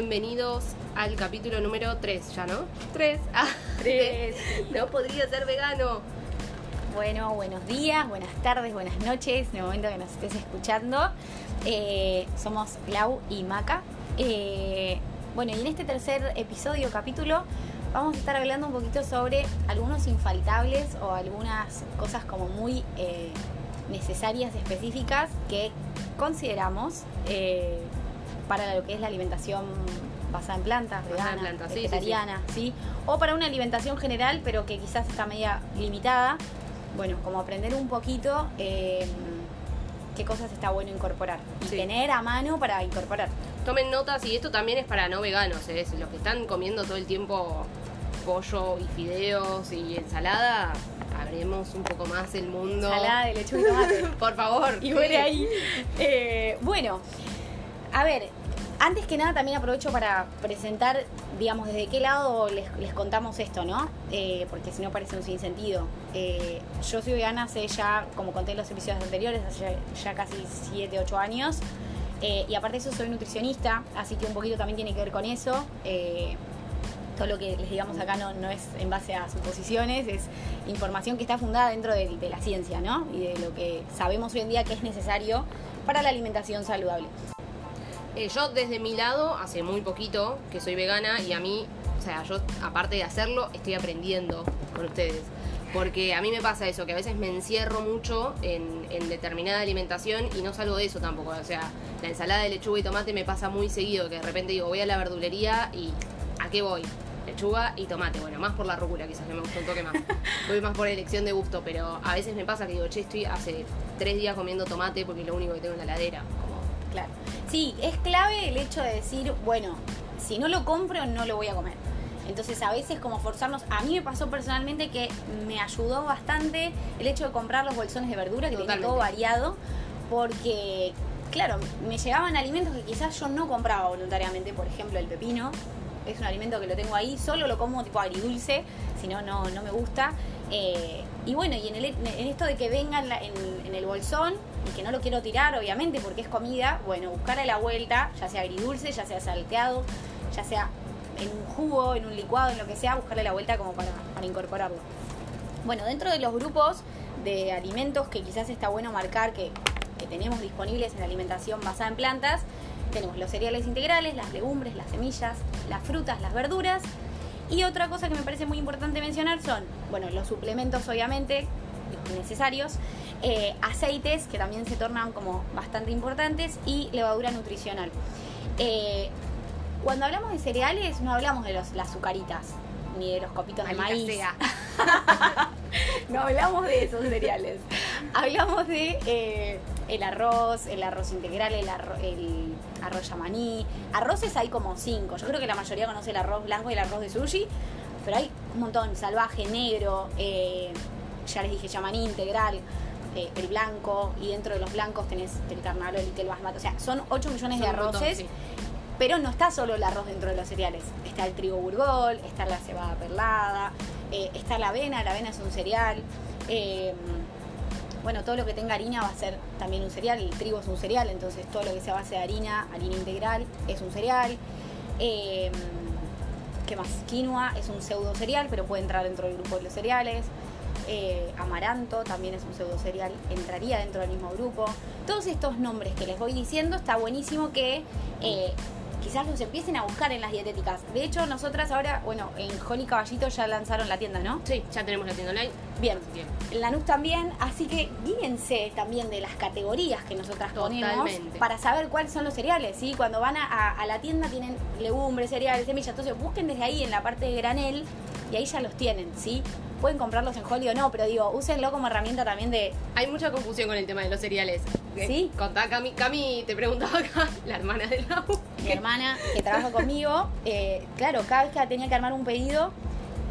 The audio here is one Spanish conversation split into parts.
bienvenidos al capítulo número 3, ¿ya no? 3. Ah, Tres. no podría ser vegano. Bueno, buenos días, buenas tardes, buenas noches, en el momento que nos estés escuchando. Eh, somos Lau y Maca. Eh, bueno, y en este tercer episodio, capítulo, vamos a estar hablando un poquito sobre algunos infaltables o algunas cosas como muy eh, necesarias, específicas, que consideramos eh, para lo que es la alimentación basada en plantas, en vegana, plantas, sí, vegetariana, sí, O para una alimentación general, pero que quizás está media limitada. Bueno, como aprender un poquito eh, qué cosas está bueno incorporar y tener a mano para incorporar. Tomen notas y esto también es para no veganos, ¿eh? Los que están comiendo todo el tiempo pollo y fideos y ensalada, abremos un poco más el mundo. Ensalada de lechuga y tomate. Por favor. y huele ahí. Eh, bueno, a ver, antes que nada también aprovecho para presentar, digamos, desde qué lado les, contamos esto, ¿no? Eh, porque si no parece un sinsentido. Eh, yo soy vegana hace ya, como conté en los episodios anteriores, hace ya, casi 7, 8 años. Eh, y aparte de eso soy nutricionista, así que un poquito también tiene que ver con eso. Todo lo que les digamos acá no, no es en base a suposiciones, es información que está fundada dentro de, de la ciencia, ¿no? Y de lo que sabemos hoy en día que es necesario para la alimentación saludable. Eh, yo desde mi lado, hace muy poquito que soy vegana y a mí, o sea, yo aparte de hacerlo, estoy aprendiendo con ustedes. Porque a mí me pasa eso, que a veces me encierro mucho en, en determinada alimentación y no salgo de eso tampoco. O sea, la ensalada de lechuga y tomate me pasa muy seguido, que de repente digo, voy a la verdulería y ¿a qué voy? Lechuga y tomate. Bueno, más por la rúcula, quizás que me gusta un toque más. Voy más por elección de gusto, pero a veces me pasa que digo, che, estoy hace tres días comiendo tomate porque es lo único que tengo en la heladera. Claro. Sí, es clave el hecho de decir, bueno, si no lo compro, no lo voy a comer. Entonces a veces como forzarnos, a mí me pasó personalmente que me ayudó bastante el hecho de comprar los bolsones de verdura, que tenía todo variado, porque, claro, me llegaban alimentos que quizás yo no compraba voluntariamente, por ejemplo el pepino, es un alimento que lo tengo ahí, solo lo como tipo agridulce, si no, no, no me gusta. Eh, y bueno, y en, el, en esto de que venga en, la- en- en el bolsón y que no lo quiero tirar, obviamente, porque es comida, bueno, buscar a la vuelta, ya sea agridulce, ya sea salteado, ya sea en un jugo, en un licuado, en lo que sea, buscarle la vuelta como para, incorporarlo. Bueno, dentro de los grupos de alimentos que quizás está bueno marcar que, que tenemos disponibles en la alimentación basada en plantas, tenemos los cereales integrales, las legumbres, las semillas, las frutas, las verduras. Y otra cosa que me parece muy importante mencionar son, bueno, los suplementos obviamente necesarios, eh, aceites que también se tornan como bastante importantes y levadura nutricional. Eh, cuando hablamos de cereales no hablamos de los, las azucaritas ni de los copitos de maíz. sea. No hablamos de esos cereales. Hablamos de eh, el arroz, el arroz integral, el, arro- el arroz yamaní. Arroces hay como cinco. Yo creo que la mayoría conoce el arroz blanco y el arroz de sushi, pero hay un montón. Salvaje, negro, eh, ya les dije yamaní integral. Eh, el blanco y dentro de los blancos tenés el carnarol y el basmati. O sea, son 8 millones de Son arroces sí. pero no está solo el arroz dentro de los cereales. Está el trigo burgol, está la cebada perlada, eh, está la avena, la avena es un cereal. eh, bueno, todo lo que tenga harina va a ser también un cereal. El trigo es un cereal, entonces todo lo que sea base de harina, harina integral, es un cereal. Eh, ¿Qué más? Quinoa es un pseudo cereal, pero puede entrar dentro del grupo de los cereales. Eh, amaranto también es un pseudo cereal, entraría dentro del mismo grupo. Todos estos nombres que les voy diciendo está buenísimo que eh, quizás los empiecen a buscar en las dietéticas. De hecho, nosotras ahora, bueno, en Holly Caballito ya lanzaron la tienda, ¿no? Sí, ya tenemos la tienda online. Bien. Que, En Lanús también, así que guíense también de las categorías que nosotras ponemos Totalmente. para saber cuáles son los cereales, ¿sí? Cuando van a, a- a la tienda tienen legumbres, cereales, semillas, entonces busquen desde ahí en la parte de granel y ahí ya los tienen, ¿sí? Pueden comprarlos en Holly o no, pero digo, úsenlo como herramienta también de... Hay mucha confusión con el tema de los cereales. ¿Sí? Contá, Cami, Cami te preguntaba acá, la hermana de Lau. Mi hermana que trabaja conmigo, eh, claro, cada vez que tenía que armar un pedido,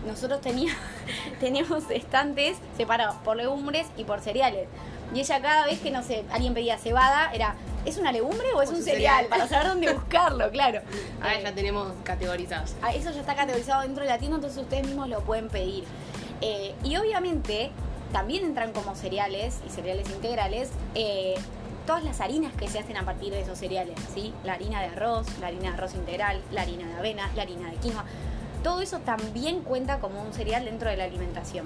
nosotros tenía, teníamos estantes separados por legumbres y por cereales. Y ella cada vez que, no sé, alguien pedía cebada, era, ¿es una legumbre o es O un cereal. Para saber dónde buscarlo, claro. Ahora Eh, ya tenemos categorizados. Ah, Eso ya está categorizado dentro de la tienda, entonces ustedes mismos lo pueden pedir. Eh, y obviamente también entran como cereales y cereales integrales eh, todas las harinas que se hacen a partir de esos cereales, ¿sí? La harina de arroz, la harina de arroz integral, la harina de avena, la harina de quinoa. Todo eso también cuenta como un cereal dentro de la alimentación.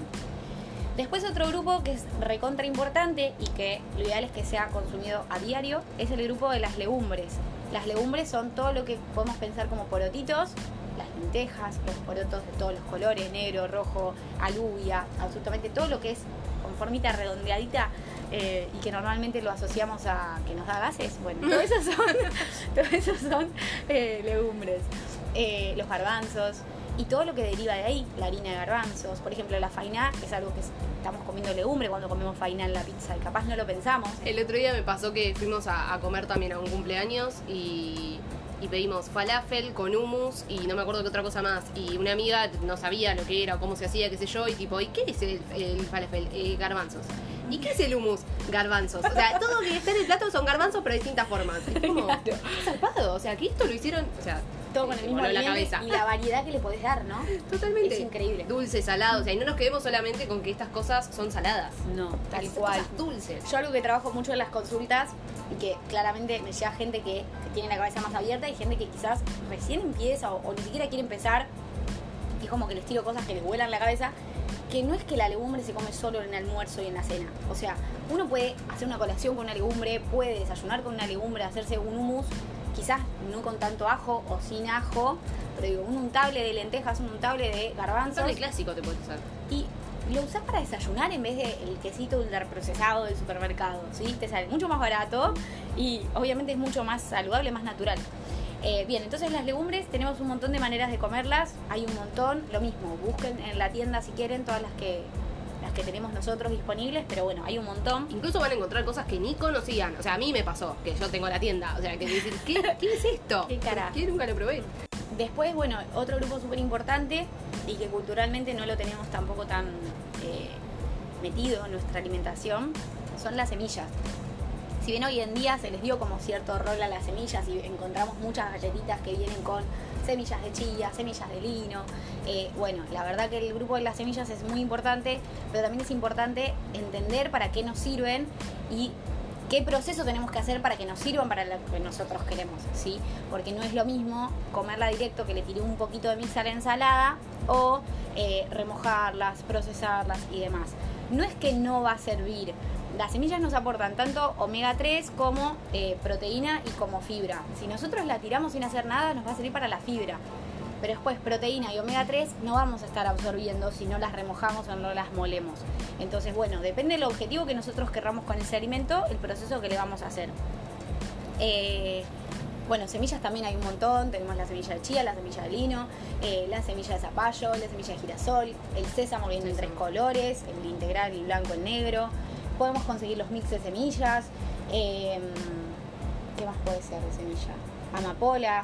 Después otro grupo que es recontra importante y que lo ideal es que sea consumido a diario es el grupo de las legumbres. Las legumbres son todo lo que podemos pensar como porotitos, las lentejas, los porotos de todos los colores, negro, rojo, alubia, absolutamente todo lo que es con formita redondeadita eh, y que normalmente lo asociamos a que nos da gases. Bueno, todo eso son, todo eso son eh, legumbres. Eh, los garbanzos y todo lo que deriva de ahí, la harina de garbanzos, por ejemplo la faina, que es algo que estamos comiendo legumbre cuando comemos faina en la pizza y capaz no lo pensamos. El otro día me pasó que fuimos a, a comer también a un cumpleaños y y pedimos falafel con hummus y no me acuerdo qué otra cosa más. Y una amiga no sabía lo que era o cómo se hacía, qué sé yo, y tipo, ¿y qué es el, falafel? Eh, garbanzos. ¿Y qué es el hummus? Garbanzos. O sea, todo lo que está en el plato son garbanzos, pero de distintas formas. Es como, salpado. O sea, que esto lo hicieron, o sea, todo con el mismo la cabeza. y la variedad que le podés dar, ¿no? Totalmente. Es increíble. Dulce, salado, o sea, y no nos quedemos solamente con que estas cosas son saladas. No, tal cual. dulces. Yo algo que trabajo mucho en las consultas y que claramente me llega gente que, tiene la cabeza más abierta y gente que quizás recién empieza o, ni siquiera quiere empezar y como que les tiro cosas que les vuelan la cabeza que no es que la legumbre se come solo en el almuerzo y en la cena. O sea, uno puede hacer una colación con una legumbre, puede desayunar con una legumbre, hacerse un hummus quizás no con tanto ajo o sin ajo, pero digo, un untable de lentejas, un untable de garbanzos. Un clásico te puedes usar. Y lo usás para desayunar en vez del quesito ultraprocesado del supermercado, ¿sí? Te sale mucho más barato y obviamente es mucho más saludable, más natural. Eh, bien, entonces las legumbres tenemos un montón de maneras de comerlas, hay un montón, lo mismo, busquen en la tienda si quieren todas las que las que tenemos nosotros disponibles, pero bueno, hay un montón. Incluso van a encontrar cosas que ni conocían. O sea, a mí me pasó, que yo tengo la tienda. O sea, que dicen, ¿qué, ¿qué es esto? ¿Qué cara? ¿Qué nunca lo probé? Después, bueno, otro grupo súper importante y que culturalmente no lo tenemos tampoco tan eh, metido en nuestra alimentación son las semillas. Si bien hoy en día se les dio como cierto rol a las semillas y encontramos muchas galletitas que vienen con semillas de chía, semillas de lino. Eh, bueno, la verdad que el grupo de las semillas es muy importante, pero también es importante entender para qué nos sirven y qué proceso tenemos que hacer para que nos sirvan para lo que nosotros queremos, ¿sí? Porque no es lo mismo comerla directo que le tiré un poquito de mix a la ensalada o eh, remojarlas, procesarlas y demás. No es que no va a servir, las semillas nos aportan tanto omega 3 como eh, proteína y como fibra. Si nosotros la tiramos sin hacer nada, nos va a servir para la fibra. Pero después proteína y omega 3 no vamos a estar absorbiendo si no las remojamos o no las molemos. Entonces, bueno, depende del objetivo que nosotros querramos con ese alimento, el proceso que le vamos a hacer. Eh, bueno, semillas también hay un montón. Tenemos la semilla de chía, la semilla de lino, eh, la semilla de zapallo, la semilla de girasol, el sésamo viene en tres colores, el integral, el blanco, el negro podemos conseguir los mix de semillas. Em, ¿Qué más puede ser de semilla? Amapola.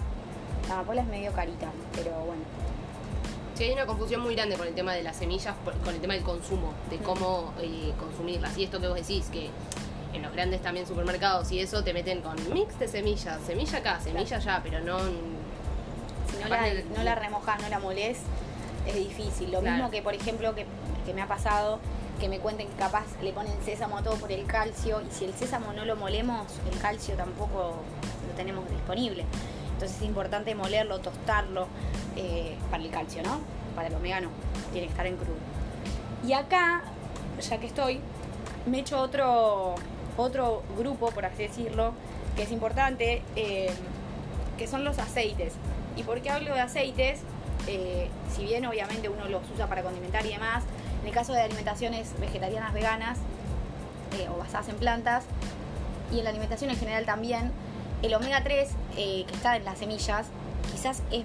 Amapola es medio carita, pero bueno. Sí, hay una confusión muy grande con el tema de las semillas, con el tema del consumo, de mm. cómo eh, consumirlas. Y esto que vos decís, que en los grandes también supermercados y eso te meten con mix de semillas, semilla acá, semilla allá, pero no... Si no la, no la remojas, no la molés, es difícil. Lo mismo que, por ejemplo, que, que me ha pasado que me cuenten que capaz le ponen sésamo a todo por el calcio y si el sésamo no lo molemos, el calcio tampoco lo tenemos disponible. Entonces es importante molerlo, tostarlo eh, para el calcio, ¿no? Para el omega no, tiene que estar en crudo. Y acá, ya que estoy, me he hecho otro, otro grupo, por así decirlo, que es importante, eh, que son los aceites. ¿Y por qué hablo de aceites? Eh, si bien obviamente uno los usa para condimentar y demás, en el caso de alimentaciones vegetarianas veganas eh, o basadas en plantas, y en la alimentación en general también, el omega 3 eh, que está en las semillas quizás es,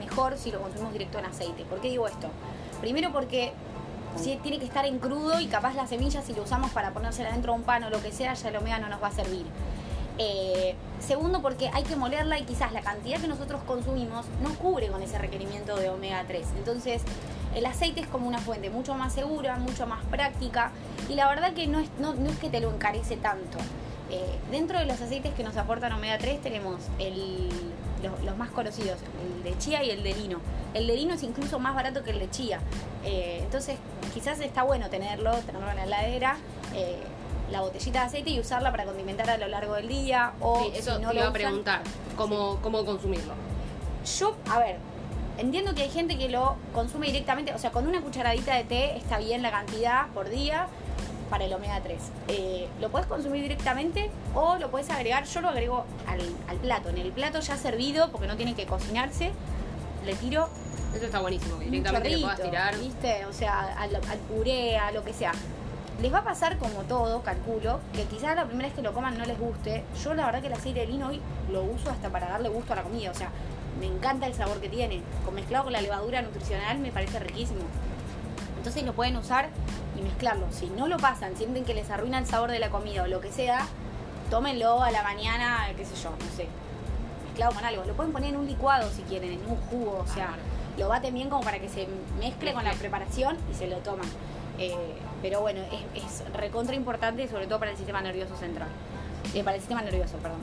mejor si lo consumimos directo en aceite. ¿Por qué digo esto? Primero porque si tiene que estar en crudo y capaz las semillas si lo usamos para ponérsela dentro de un pan o lo que sea, ya el omega no nos va a servir. Eh, segundo, porque hay que molerla y quizás la cantidad que nosotros consumimos no cubre con ese requerimiento de omega 3. Entonces, el aceite es como una fuente mucho más segura, mucho más práctica y la verdad que no es, no, es que te lo encarece tanto. Eh, dentro de los aceites que nos aportan omega 3 tenemos los, más conocidos, el de chía y el de lino. El de lino es incluso más barato que el de chía. Eh, entonces quizás está bueno tenerlo, tenerlo en la heladera. Eh, la botellita de aceite y usarla para condimentar a lo largo del día. O Sí, eso si no te lo iba a preguntar. ¿Cómo, ¿Cómo consumirlo? Yo, a ver, entiendo que hay gente que lo consume directamente, o sea, con una cucharadita de té está bien la cantidad por día para el omega 3. Eh, lo puedes consumir directamente o lo puedes agregar, yo lo agrego al, al plato, en el plato ya servido, porque no tiene que cocinarse, le tiro Eso está buenísimo, que directamente le puedas chorrito, tirar. ¿viste? O sea, al, al puré, a lo que sea. Les va a pasar como todo, calculo, que quizás la primera vez que lo coman no les guste. Yo la verdad que el aceite de lino hoy lo uso hasta para darle gusto a la comida. O sea, me encanta el sabor que tiene. Con mezclado con la levadura nutricional me parece riquísimo. Entonces lo pueden usar y mezclarlo. Si no lo pasan, sienten que les arruina el sabor de la comida o lo que sea, tómenlo a la mañana, qué sé yo, no sé. Mezclado con algo. Lo pueden poner en un licuado si quieren, en un jugo. O sea, Bárbaro. lo baten bien como para que se mezcle con la preparación y se lo toman. Eh, pero bueno, es, es recontra importante, sobre todo para el sistema nervioso central. Eh, para el sistema nervioso, perdón.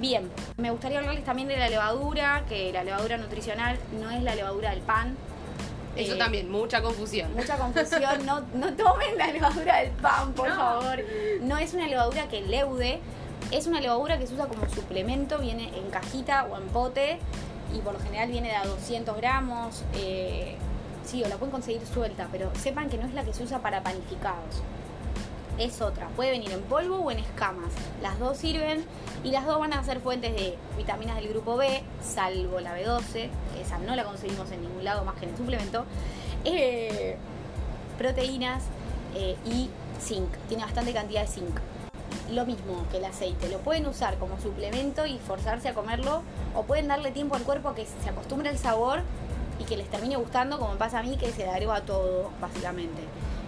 Bien, me gustaría hablarles también de la levadura, que la levadura nutricional no es la levadura del pan. Eso Eh, también, mucha confusión. Mucha confusión, no, no tomen la levadura del pan, por No. favor. No es una levadura que leude, es una levadura que se usa como suplemento, viene en cajita o en pote y por lo general viene de a 200 gramos. eh, sí, o la pueden conseguir suelta, pero sepan que no es la que se usa para panificados. Es otra, puede venir en polvo o en escamas. Las dos sirven y las dos van a ser fuentes de vitaminas del grupo B, salvo la B12, que esa no la conseguimos en ningún lado más que en el suplemento. Eh, proteínas eh, y zinc. Tiene bastante cantidad de zinc. Lo mismo que el aceite. Lo pueden usar como suplemento y forzarse a comerlo. O pueden darle tiempo al cuerpo a que se acostumbre al sabor y que les termine gustando, como pasa a mí, que se le agrego todo, básicamente.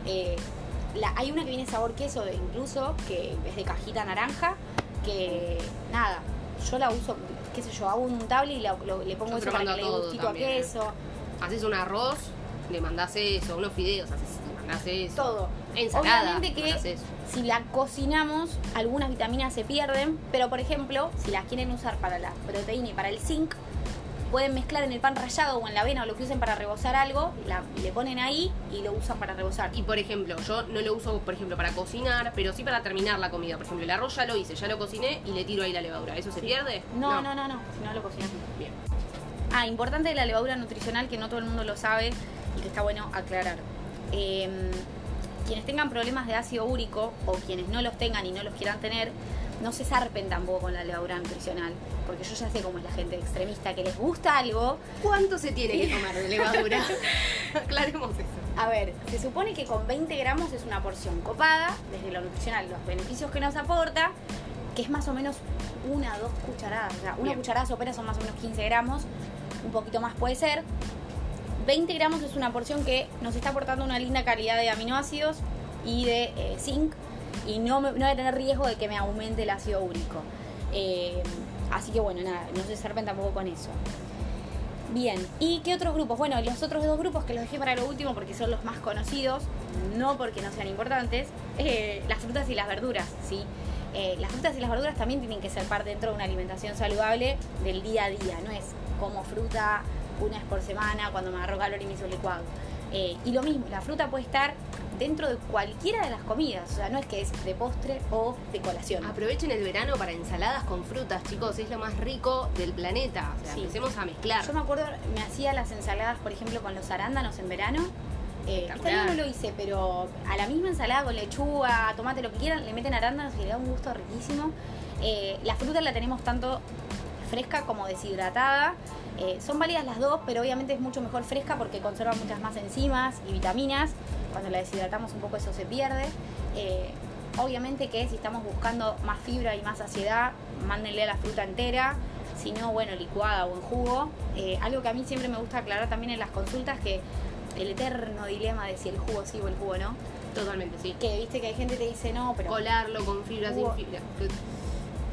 Eh, la- hay una que viene sabor queso, de- incluso, que es de cajita naranja, que nada, yo la uso, qué sé yo, hago un untable y la- lo- le pongo Yo eso para que le todo gustito también, a eh. queso. Haces un arroz, le mandás eso, unos fideos, haces, le mandás eso. Todo. Ensalada, Obviamente que eso. si la cocinamos, algunas vitaminas se pierden, pero por ejemplo, si las quieren usar para la proteína y para el zinc, pueden mezclar en el pan rallado o en la avena o lo que usen para rebozar algo, la- le ponen ahí y lo usan para rebozar. Y por ejemplo, yo no lo uso, por ejemplo, para cocinar, pero sí para terminar la comida. Por ejemplo, el arroz ya lo hice, ya lo cociné y le tiro ahí la levadura. ¿Eso se pierde? no, no, no, no, si no lo cocinas. Bien. Ah, importante de la levadura nutricional que no todo el mundo lo sabe y que está bueno aclarar. Eh, quienes tengan problemas de ácido úrico o quienes no los tengan y no los quieran tener, no se zarpen tampoco con la levadura nutricional. Porque yo ya sé cómo es la gente extremista, que les gusta algo. ¿Cuánto se tiene que tomar de levadura? Aclaremos eso. A ver, se supone que con 20 gramos es una porción copada, desde lo nutricional, los beneficios que nos aporta, que es más o menos una o dos cucharadas. O sea, una Bien. cucharada sopera son más o menos 15 gramos, un poquito más puede ser. 20 gramos es una porción que nos está aportando una linda calidad de aminoácidos y de eh, zinc y no, no voy a tener riesgo de que me aumente el ácido úrico. Eh, así que bueno, nada, no se zarpen tampoco con eso. Bien, ¿y qué otros grupos? Bueno, los otros dos grupos que los dejé para lo último porque son los más conocidos, no porque no sean importantes, eh, las frutas y las verduras, ¿sí? Eh, las frutas y las verduras también tienen que ser parte dentro de una alimentación saludable del día a día, no es como fruta una vez por semana cuando me agarro calor y me hizo licuado. Y lo mismo, la fruta puede estar dentro de cualquiera de las comidas, o sea, no es que es de postre o de colación. Aprovechen el verano para ensaladas con frutas, chicos. Es lo más rico del planeta. O sea, Sí. empecemos a mezclar. Yo me acuerdo, me hacía las ensaladas, por ejemplo, con los arándanos en verano. Eh, año no lo hice, pero a la misma ensalada con lechuga, tomate, lo que quieran, le meten arándanos y le da un gusto riquísimo. Eh, la fruta la tenemos tanto fresca como deshidratada. Eh, son válidas las dos, pero obviamente es mucho mejor fresca porque conserva muchas más enzimas y vitaminas. Cuando la deshidratamos un poco eso se pierde. Eh, obviamente que si estamos buscando más fibra y más saciedad, mándenle a la fruta entera. Si no, bueno, licuada o en jugo. Eh, algo que a mí siempre me gusta aclarar también en las consultas, que el eterno dilema de si el jugo sí o el jugo no. Totalmente, sí. Que viste que hay gente que te dice no, pero Colarlo con fibra, sin Jugo. fibra.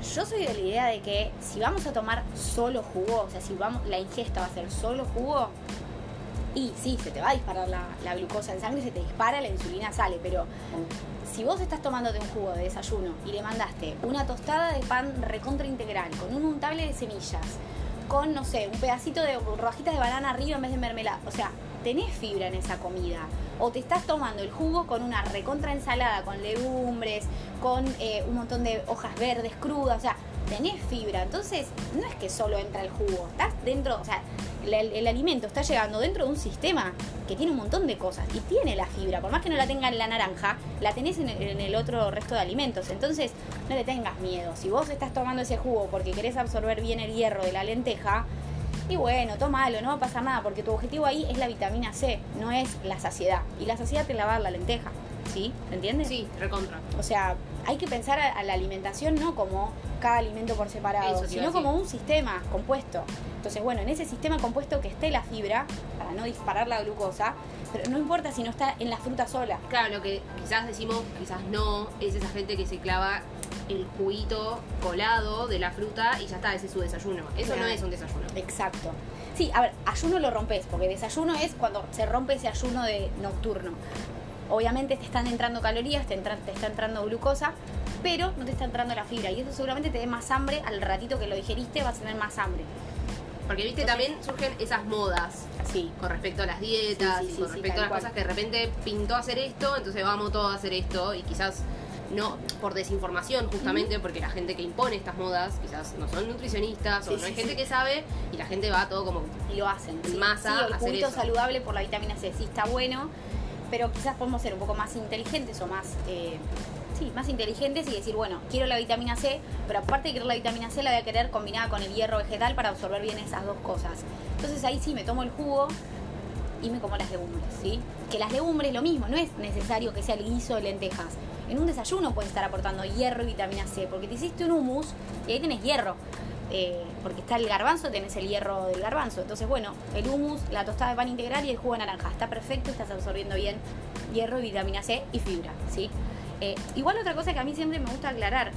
Yo soy de la idea de que si vamos a tomar solo jugo, o sea, si vamos, la ingesta va a ser solo jugo, y sí, se te va a disparar la, la glucosa en sangre, se te dispara, la insulina sale, pero si vos estás tomándote un jugo de desayuno y le mandaste una tostada de pan recontra integral, con un untable de semillas, con, no sé, un pedacito de rodajitas de banana arriba en vez de mermelada, o sea, tenés fibra en esa comida. O te estás tomando el jugo con una recontra ensalada, con legumbres, con eh, un montón de hojas verdes crudas, o sea, tenés fibra. Entonces, no es que solo entra el jugo, estás dentro, o sea, el, alimento está llegando dentro de un sistema que tiene un montón de cosas y tiene la fibra, por más que no la tenga en la naranja, la tenés en el, en el otro resto de alimentos. Entonces, no le tengas miedo. Si vos estás tomando ese jugo porque querés absorber bien el hierro de la lenteja, y bueno, tómalo, no va a pasar nada, porque tu objetivo ahí es la vitamina C, no es la saciedad. Y la saciedad te la va a dar la lenteja, ¿sí? ¿Me entiendes? Sí, recontra. O sea, hay que pensar a, a la alimentación no como cada alimento por separado, Eso sino como un sistema compuesto. Entonces, bueno, en ese sistema compuesto que esté la fibra, para no disparar la glucosa, pero no importa si no está en la fruta sola. Claro, lo que quizás decimos, quizás no, es esa gente que se clava el juguito colado de la fruta y ya está, ese es su desayuno. Eso no es un desayuno. Exacto. Sí, a ver, ayuno lo rompes, porque desayuno es cuando se rompe ese ayuno de nocturno. Obviamente te están entrando calorías, te, entra- te está entrando glucosa, pero no te está entrando la fibra. Y eso seguramente te dé más hambre al ratito que lo digeriste, vas a tener más hambre. Porque viste, Entonces- también surgen esas modas Sí. con respecto a las dietas Sí, sí, y sí, con respecto a las cual. cosas que de repente pintó hacer esto, entonces vamos todos a hacer esto y quizás no por desinformación justamente porque la gente que impone estas modas quizás no son nutricionistas Sí, o no sí, hay gente sí. que sabe y la gente va todo como Y lo hacen. En sí. masa, Sí, el hacer eso. saludable por la vitamina C, sí está bueno, pero quizás podemos ser un poco más inteligentes o más, eh, sí, más inteligentes y decir, bueno, quiero la vitamina C, pero aparte de querer la vitamina C, la voy a querer combinada con el hierro vegetal para absorber bien esas dos cosas. Entonces ahí sí me tomo el jugo y me como las legumbres, ¿sí? Que las legumbres lo mismo, no es necesario que sea el guiso de lentejas. En un desayuno puedes estar aportando hierro y vitamina C, porque te hiciste un hummus y ahí tenés hierro. Eh, porque está el garbanzo, tenés el hierro del garbanzo. Entonces, bueno, el hummus, la tostada de pan integral y el jugo de naranja. Está perfecto, estás absorbiendo bien hierro vitamina C y fibra, ¿sí? Eh, igual otra cosa que a mí siempre me gusta aclarar,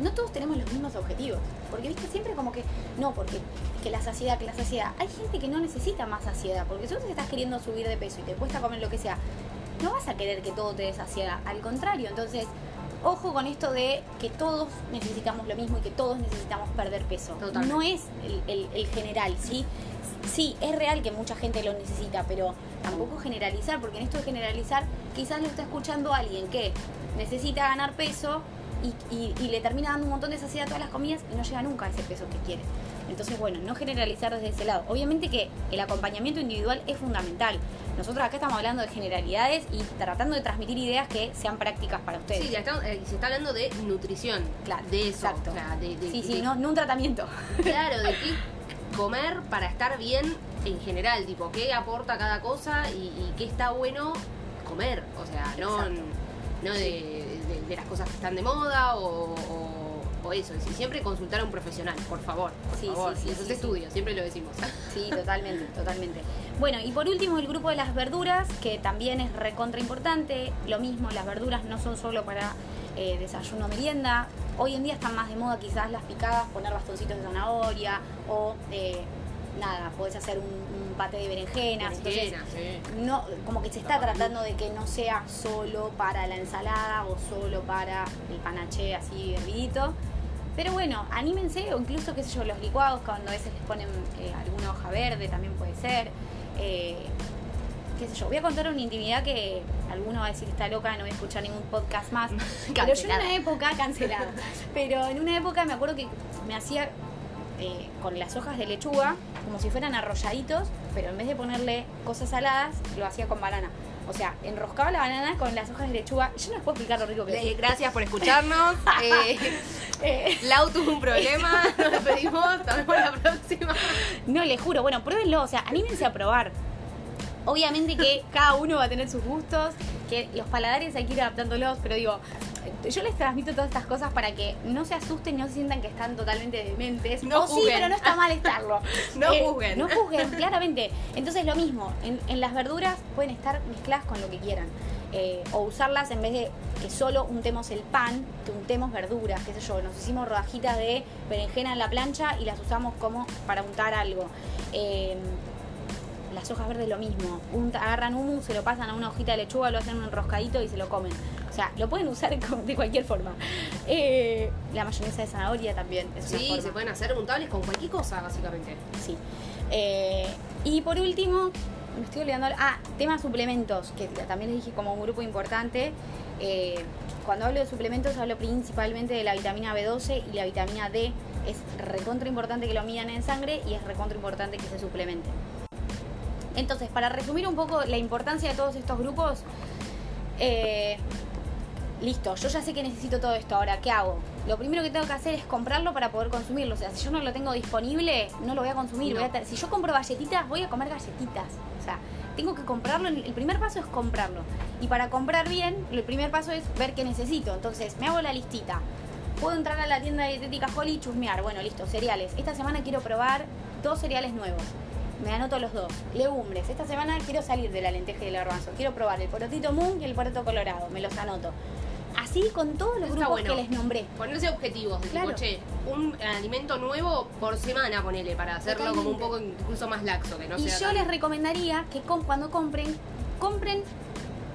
no todos tenemos los mismos objetivos. Porque viste siempre como que, no, porque que la saciedad, que la saciedad. Hay gente que no necesita más saciedad. Porque si vos estás queriendo subir de peso y te cuesta comer lo que sea, no vas a querer que todo te dé saciedad. Al contrario, entonces, ojo con esto de que todos necesitamos lo mismo y que todos necesitamos perder peso. Totalmente. No es el, el- el general, ¿sí? Sí, es real que mucha gente lo necesita, pero tampoco generalizar, porque en esto de generalizar, quizás lo está escuchando alguien que necesita ganar peso y, y- y le termina dando un montón de saciedad a todas las comidas y no llega nunca a ese peso que quiere. Entonces, bueno, no generalizar desde ese lado. Obviamente que el acompañamiento individual es fundamental. Nosotros acá estamos hablando de generalidades y tratando de transmitir ideas que sean prácticas para ustedes. Sí, ya está- eh, se está hablando de nutrición. Claro, de eso. exacto. o sea, de, de- sí, sí, de- no, no un tratamiento. Claro, de qué comer para estar bien en general, tipo, qué aporta cada cosa y, y qué está bueno comer. O sea, no, Exacto. no de, de- de las cosas que están de moda o, o- o eso. Es decir, siempre consultar a un profesional, por favor. Por Sí, favor. sí, sí, esos sí, estudios, siempre lo decimos. Sí, totalmente, totalmente. Bueno, y por último el grupo de las verduras, que también es recontra importante. Lo mismo, las verduras no son solo para eh, desayuno merienda. Hoy en día están más de moda quizás las picadas, poner bastoncitos de zanahoria o eh, nada, podés hacer un, un paté de berenjenas. Entonces, Berenjena, sí. no, como que se está tratando de que no sea solo para la ensalada o solo para el panaché así hervidito. Pero bueno, anímense o incluso, qué sé yo, los licuados cuando a veces les ponen eh, alguna hoja verde también puede ser. Eh, qué sé yo, voy a contar una intimidad que alguno va a decir está loca, no voy a escuchar ningún podcast más. Pero yo en una época, cancelada, pero en una época me acuerdo que me hacía eh, con las hojas de lechuga como si fueran arrolladitos, pero en vez de ponerle cosas saladas, lo hacía con banana. O sea, enroscaba la banana con las hojas de lechuga. Yo no les puedo explicar lo rico que es. Gracias por escucharnos. Eh, Eh, Lau tuvo un problema, nos despedimos, nos vemos la próxima. no, les juro. Bueno, pruébenlo. O sea, anímense a probar. Obviamente que cada uno va a tener sus gustos, que los paladares hay que ir adaptándolos, pero digo, yo les transmito todas estas cosas para que no se asusten, no se sientan que están totalmente dementes. No o sí, juzguen. pero no está mal estarlo. No Eh, juzguen. No juzguen, claramente. Entonces lo mismo, en, en las verduras pueden estar mezcladas con lo que quieran. Eh, o usarlas en vez de que solo untemos el pan, que untemos verduras, qué sé yo. Nos hicimos rodajitas de berenjena en la plancha y las usamos como para untar algo. Eh, las hojas verdes lo mismo. Unta- agarran humus, se lo pasan a una hojita de lechuga, lo hacen un enroscadito y se lo comen. O sea, lo pueden usar de cualquier forma. Eh, la mayonesa de zanahoria también es una Sí, forma. se pueden hacer untables con cualquier cosa, básicamente. Sí. Eh, y por último, me estoy olvidando. Ah, tema suplementos, que también les dije como un grupo importante. Eh, cuando hablo de suplementos hablo principalmente de la vitamina B12 y la vitamina D. Es recontra importante que lo midan en sangre y es recontra importante que se suplementen. Entonces, para resumir un poco la importancia de todos estos grupos, eh, listo, yo ya sé que necesito todo esto, ahora, ¿qué hago? Lo primero que tengo que hacer es comprarlo para poder consumirlo. O sea, si yo no lo tengo disponible, no lo voy a consumir. No. Voy a si yo compro galletitas, voy a comer galletitas. O sea, tengo que comprarlo. El primer paso es comprarlo. Y para comprar bien, el primer paso es ver qué necesito. Entonces, me hago la listita. Puedo entrar a la tienda de dietética Holly y chusmear. Bueno, listo, cereales. Esta semana quiero probar dos cereales nuevos. Me anoto los dos. Legumbres. Esta semana quiero salir de la lenteja y del garbanzo. Quiero probar el porotito moon y el poroto colorado. Me los anoto. Así con todos los grupos bueno. que les nombré. Ponerse objetivos, de Claro. tipo, che, un alimento nuevo por semana, ponele, para hacerlo como un poco incluso más laxo, que no y sea yo tan- les recomendaría que cuando compren, compren,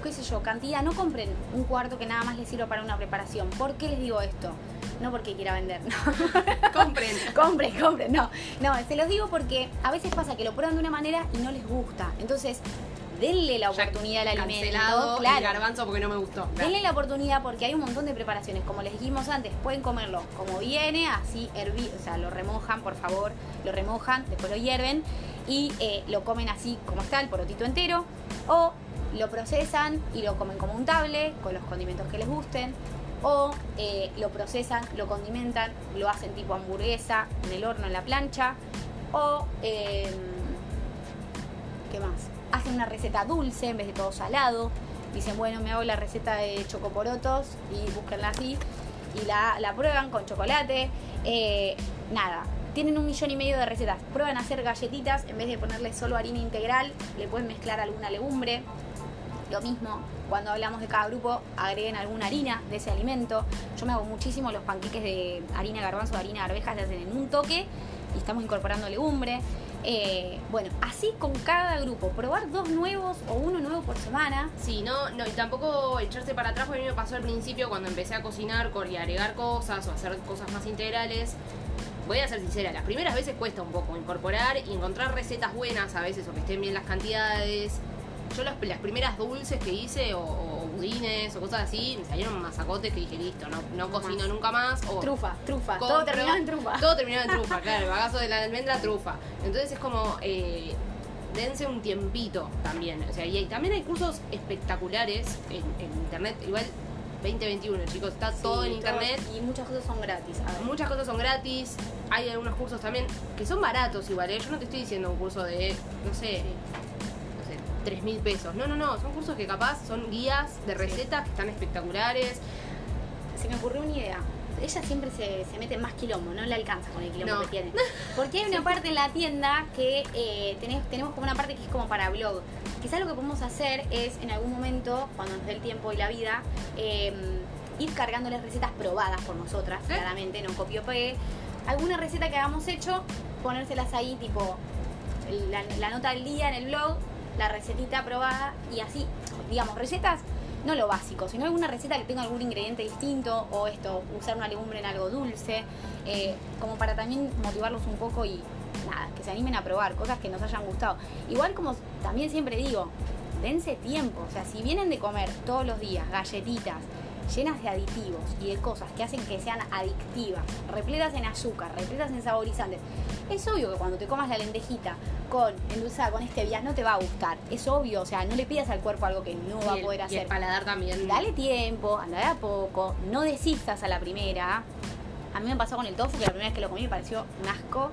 qué sé yo, cantidad, no compren un cuarto que nada más les sirva para una preparación. ¿Por qué les digo esto? No porque quiera vender, no. Compren. compren, compren, no. No, se los digo porque a veces pasa que lo prueban de una manera y no les gusta. Entonces, denle la Ya oportunidad al alimento. Cancelado el Claro. garbanzo porque no me gustó. Denle la oportunidad porque hay un montón de preparaciones. Como les dijimos antes, pueden comerlo como viene, así hervi, o sea, lo remojan, por favor, lo remojan, después lo hierven y eh, lo comen así como está, el porotito entero. O lo procesan y lo comen como un table, con los condimentos que les gusten. O eh, lo procesan, lo condimentan, lo hacen tipo hamburguesa en el horno, en la plancha. O, eh, ¿qué más? Hacen una receta dulce en vez de todo salado. Dicen, bueno, me hago la receta de chocoporotos y búsquenla así. Y la, la prueban con chocolate. Eh, nada, tienen un millón y medio de recetas. Prueban hacer galletitas, en vez de ponerle solo harina integral, le pueden mezclar alguna legumbre. Lo mismo, cuando hablamos de cada grupo, agreguen alguna harina de ese alimento. Yo me hago muchísimo los panqueques de harina garbanzo, harina de arvejas, se hacen en un toque y estamos incorporando legumbre. Eh, bueno, así con cada grupo, probar dos nuevos o uno nuevo por semana. Sí, no, no, y tampoco echarse para atrás, porque a mí me pasó al principio cuando empecé a cocinar y agregar cosas o hacer cosas más integrales. Voy a ser sincera, las primeras veces cuesta un poco incorporar y encontrar recetas buenas a veces o que estén bien las cantidades. Yo las, las primeras dulces que hice o, o budines o cosas así, me salieron masacotes que dije, listo, no, no cocino Más. nunca más. O Trufa, trufa, todo terminó en trufa. Todo terminaba en trufa, claro, el bagazo de la almendra, trufa. Entonces es como, eh, dense un tiempito también. O sea, y hay- también hay cursos espectaculares en, en internet. Igual 2021, chicos, está todo en internet. Y muchas cosas son gratis. A ver. Muchas cosas son gratis. Hay algunos cursos también que son baratos igual. ¿eh? Yo no te estoy diciendo un curso de, no sé, 3 mil pesos. No, no, no. Son cursos que capaz son guías de recetas que están espectaculares. se me ocurrió una idea. Ella siempre se, se mete en más quilombo, no le alcanza con el quilombo No. que tiene. Porque hay una parte en la tienda que eh, tenés- tenemos como una parte que es como para blog. Quizás lo que podemos hacer es en algún momento, cuando nos dé el tiempo y la vida, eh, ir cargándoles recetas probadas por nosotras, ¿Eh? claramente, no copio pegue. Alguna receta que hayamos hecho, ponérselas ahí, tipo la, la nota del día en el blog, la recetita probada y así, digamos, recetas, no lo básico, sino alguna receta que tenga algún ingrediente distinto o esto, usar una legumbre en algo dulce, eh, como para también motivarlos un poco y nada, que se animen a probar cosas que nos hayan gustado. Igual como también siempre digo, dense tiempo, o sea, si vienen de comer todos los días galletitas, llenas de aditivos y de cosas que hacen que sean adictivas, repletas en azúcar, repletas en saborizantes. Es obvio que cuando te comas la lentejita con endulzada con stevia no te va a gustar. Es obvio, o sea, no le pidas al cuerpo algo que no va Y a el- poder y hacer. el paladar también. Dale tiempo, anda de a poco, no desistas a la primera. A mí me pasó con el tofu, que la primera vez que lo comí me pareció un asco.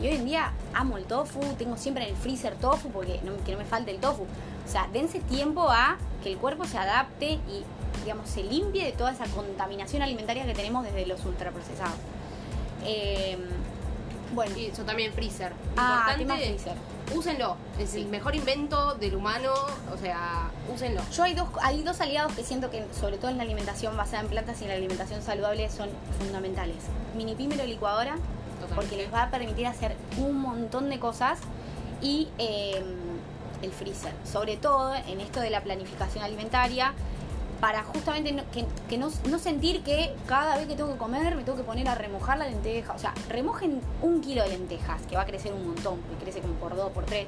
Y hoy en día amo el tofu, tengo siempre en el freezer tofu porque no, que no me falte el tofu. O sea, dense tiempo a que el cuerpo se adapte y, digamos, se limpie de toda esa contaminación alimentaria que tenemos desde los ultraprocesados. Eh, bueno, Y eso también freezer. ah, tema freezer. úsenlo. Es Sí. el mejor invento del humano. O sea, úsenlo. Yo hay dos, hay dos aliados que siento que, sobre todo en la alimentación basada en plantas y en la alimentación saludable, son fundamentales. Mini Pímero licuadora, Totalmente. porque les va a permitir hacer un montón de cosas. Y eh, el freezer, sobre todo en esto de la planificación alimentaria, para justamente no, que, que no, no sentir que cada vez que tengo que comer me tengo que poner a remojar la lenteja. O sea, remojen un kilo de lentejas, que va a crecer un montón, que crece como por dos, por tres.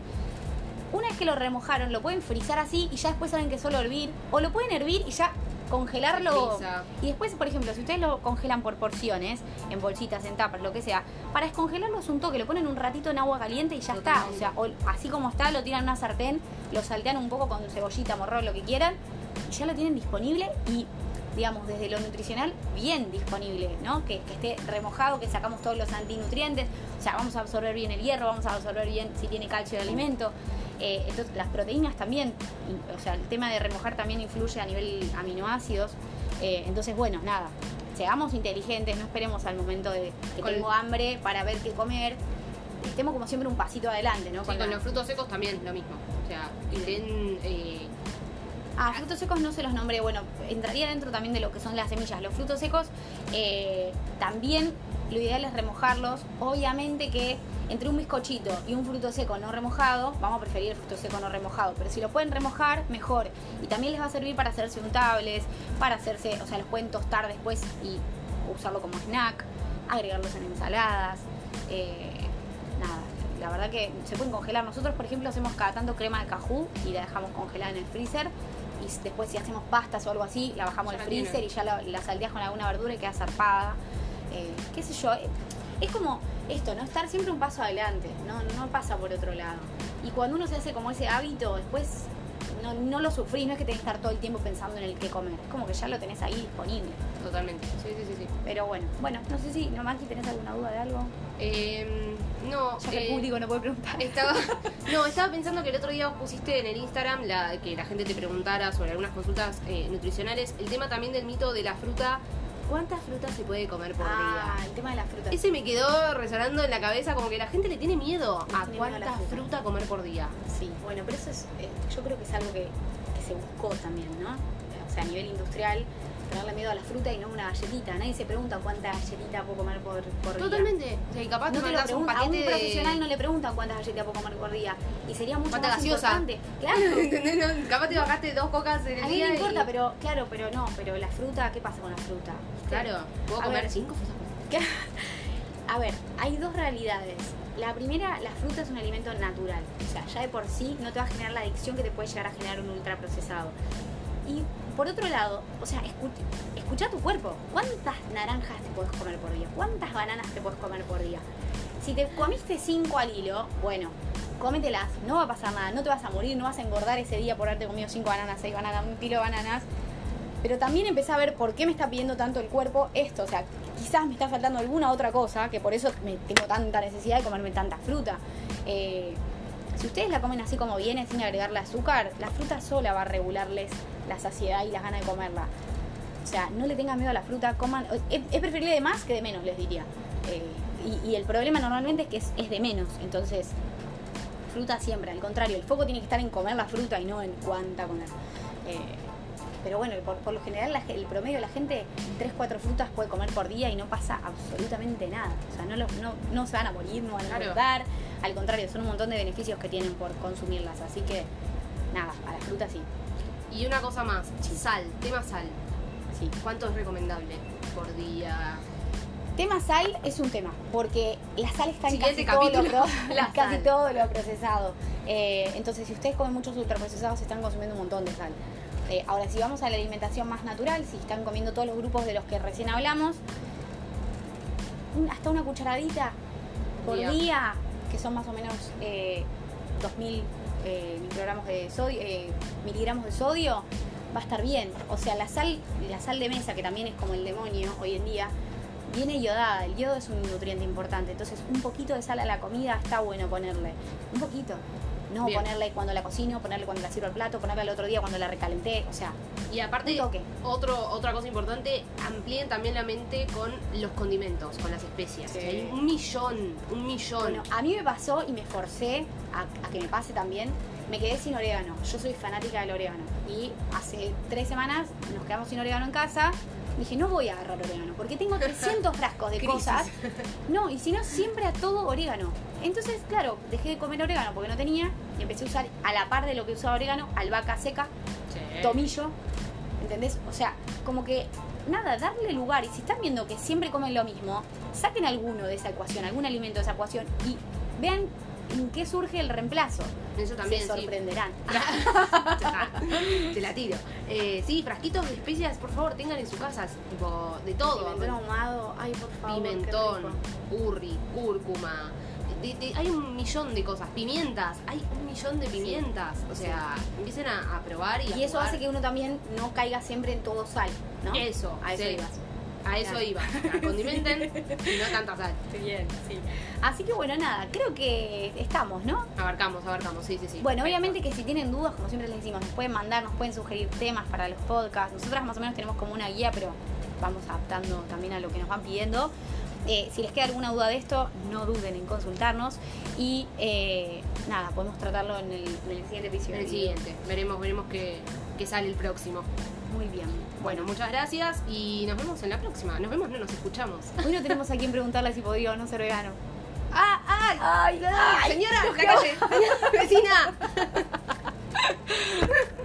una vez que lo remojaron, lo pueden frizar así y ya después saben que solo hervir. O lo pueden hervir y ya congelarlo. Y después, por ejemplo, si ustedes lo congelan por porciones, en bolsitas, en tapas, lo que sea, para descongelarlo es un toque, lo ponen un ratito en agua caliente y ya está. O sea, o así como está, lo tiran en una sartén, lo saltean un poco con cebollita, morrón, lo que quieran, ya lo tienen disponible y digamos, desde lo nutricional, bien disponible, ¿no? Que, que esté remojado, que sacamos todos los antinutrientes, o sea, vamos a absorber bien el hierro, vamos a absorber bien si tiene calcio el alimento. Eh, entonces, las proteínas también, o sea, el tema de remojar también influye a nivel aminoácidos. Eh, entonces, bueno, nada, seamos inteligentes, no esperemos al momento de que Con- tengo hambre para ver qué comer. Estemos como siempre un pasito adelante, ¿no? Sí, con la- los frutos secos también lo mismo. O sea, estén. eh, Ah, frutos secos no se los nombré. Bueno, entraría dentro también de lo que son las semillas. Los frutos secos eh, también lo ideal es remojarlos. Obviamente que entre un bizcochito y un fruto seco no remojado, vamos a preferir el fruto seco no remojado. Pero si lo pueden remojar, mejor. Y también les va a servir para hacerse untables, para hacerse, o sea, los pueden tostar después y usarlo como snack, agregarlos en ensaladas. eh, nada, la verdad que se pueden congelar. Nosotros, por ejemplo, hacemos cada tanto crema de cajú y la dejamos congelada en el freezer. Y después, si hacemos pastas o algo así, la bajamos al freezer y ya la, la salteas con alguna verdura y queda zarpada. Eh, qué sé yo, eh, es como esto, ¿no? Estar siempre un paso adelante, no, no pasa por otro lado. Y cuando uno se hace como ese hábito, después no, no lo sufrís, no es que tenés que estar todo el tiempo pensando en el qué comer, es como que ya lo tenés ahí disponible. totalmente. Sí, sí, sí. sí. Pero bueno, bueno, no sé si, no Maki, tenés alguna duda de algo. Eh, no, Ya el eh, público no puede preguntar. Estaba, no, estaba pensando que el otro día vos pusiste en el Instagram la, que la gente te preguntara sobre algunas consultas eh, nutricionales. El tema también del mito de la fruta. ¿Cuántas frutas se puede comer por Ah, día? el tema de las frutas. Ese me quedó resonando en la cabeza como que la gente le tiene miedo a tiene miedo a la cuánta fruta. fruta comer por día. Sí, bueno, pero eso es, eh, yo creo que es algo que, que se buscó también, ¿no? O sea, a nivel industrial, tenerle miedo a la fruta y no a una galletita. Nadie se pregunta cuánta galletita puedo comer por, por día. Totalmente. O sea, y capaz No te lo un pregunta, a un paquete profesional no le preguntan cuántas galletas puedo comer por día. Y sería mucho ¿Cuánta más gaseosa? importante. Claro. Capaz te bajaste dos cocas en el A mí día no importa, y- pero claro, pero no, pero la fruta, ¿qué pasa con la fruta? Claro, puedo A comer ver. cinco frutas día. A ver, hay dos realidades. La primera, la fruta es un alimento natural. O sea, ya de por sí no te va a generar la adicción que te puede llegar a generar un ultraprocesado. Y por otro lado, o sea, escucha, tu cuerpo. ¿Cuántas naranjas te puedes comer por día? ¿Cuántas bananas te puedes comer por día? Si te comiste cinco al hilo, bueno, cómetelas, no va a pasar nada, no te vas a morir, no vas a engordar ese día por haberte comido cinco bananas, seis bananas, un kilo de bananas. Pero también empecé a ver por qué me está pidiendo tanto el cuerpo esto. O sea, quizás me está faltando alguna otra cosa, que por eso tengo tanta necesidad de comerme tanta fruta. Eh, si ustedes la comen así como viene, sin agregarle azúcar, la fruta sola va a regularles la saciedad y las ganas de comerla. O sea, no le tengan miedo a la fruta, coman. Es, es preferible de más que de menos, les diría. Eh, y, y el problema normalmente es que es, es de menos. Entonces, fruta siempre, al contrario, el foco tiene que estar en comer la fruta y no en cuánta comer. Eh, pero bueno, por, por lo general la el promedio de la gente 3, 4 frutas puede comer por día y no pasa absolutamente nada. O sea, no, lo- no, no se van a morir, no van a Claro. engordar. Al contrario, son un montón de beneficios que tienen por consumirlas. Así que, nada, a la fruta sí. Y una cosa más, sal, tema sal. sí. ¿Cuánto es recomendable por día? Tema sal es un tema, porque la sal está en Siguiente casi, todo lo, casi sal. todo lo procesado. Eh, entonces, si ustedes comen muchos ultraprocesados, están consumiendo un montón de sal. Eh, ahora, si vamos a la alimentación más natural, si están comiendo todos los grupos de los que recién hablamos, hasta una cucharadita por Día. día, que son más o menos eh, 2000 eh, microgramos de sodio, eh, miligramos de sodio, va a estar bien. O sea, la sal, la sal de mesa, que también es como el demonio hoy en día, viene yodada. El yodo es un nutriente importante. Entonces, un poquito de sal a la comida está bueno ponerle. Un poquito. No Bien. ponerle cuando la cocino, ponerle cuando la sirvo al plato, ponerle al otro día cuando la recalenté. O sea, Y aparte, toque. otro, otra cosa importante, amplíen también la mente con los condimentos, con las especias. Sí. O sea, hay un millón, un millón. Bueno, a mí me pasó y me forcé a, a que me pase también. Me quedé sin orégano. Yo soy fanática del orégano. Y hace tres semanas nos quedamos sin orégano en casa. Dije, no voy a agarrar orégano porque tengo 300 frascos de Crisis. cosas. No, y si no, siempre a todo orégano. Entonces, claro, dejé de comer orégano porque no tenía y empecé a usar a la par de lo que usaba orégano, albahaca seca, Sí. tomillo, ¿entendés? O sea, como que nada, darle lugar. Y si están viendo que siempre comen lo mismo, saquen alguno de esa ecuación, algún alimento de esa ecuación y vean en qué surge el reemplazo. Eso también, Se sí. sorprenderán. Te la tiro. Eh, sí, frasquitos de especias, por favor, tengan en sus casas. Tipo, de todo. Pimentón ahumado, ay, por favor. Pimentón, curry, cúrcuma. De- de- hay un millón de cosas. Pimientas, hay un millón de pimientas. O sea, empiecen a, a probar y a Y eso jugar. hace que uno también no caiga siempre en todo sal, ¿no? Eso, a eso sí. ibas. A eso iba. A condimenten y no tanta sal. Bien, sí. Así que bueno, nada, creo que estamos, ¿no? Abarcamos, abarcamos, sí, sí, sí. Bueno, Perfecto. obviamente que si tienen dudas, como siempre les decimos, nos pueden mandar, nos pueden sugerir temas para los podcasts. Nosotras más o menos tenemos como una guía, pero vamos adaptando también a lo que nos van pidiendo. Eh, si les queda alguna duda de esto, no duden en consultarnos. Y eh, nada, podemos tratarlo en el, en el siguiente episodio. En el siguiente. Veremos, veremos qué, qué sale el próximo. Muy bien. Bueno, muchas gracias y nos vemos en la próxima. Nos vemos, no nos escuchamos. Hoy no tenemos a quien preguntarle si podía o no ser vegano. ¡Ah, ay! ¡Ay, ¡Señora! ¡La calle! ¡Vecina!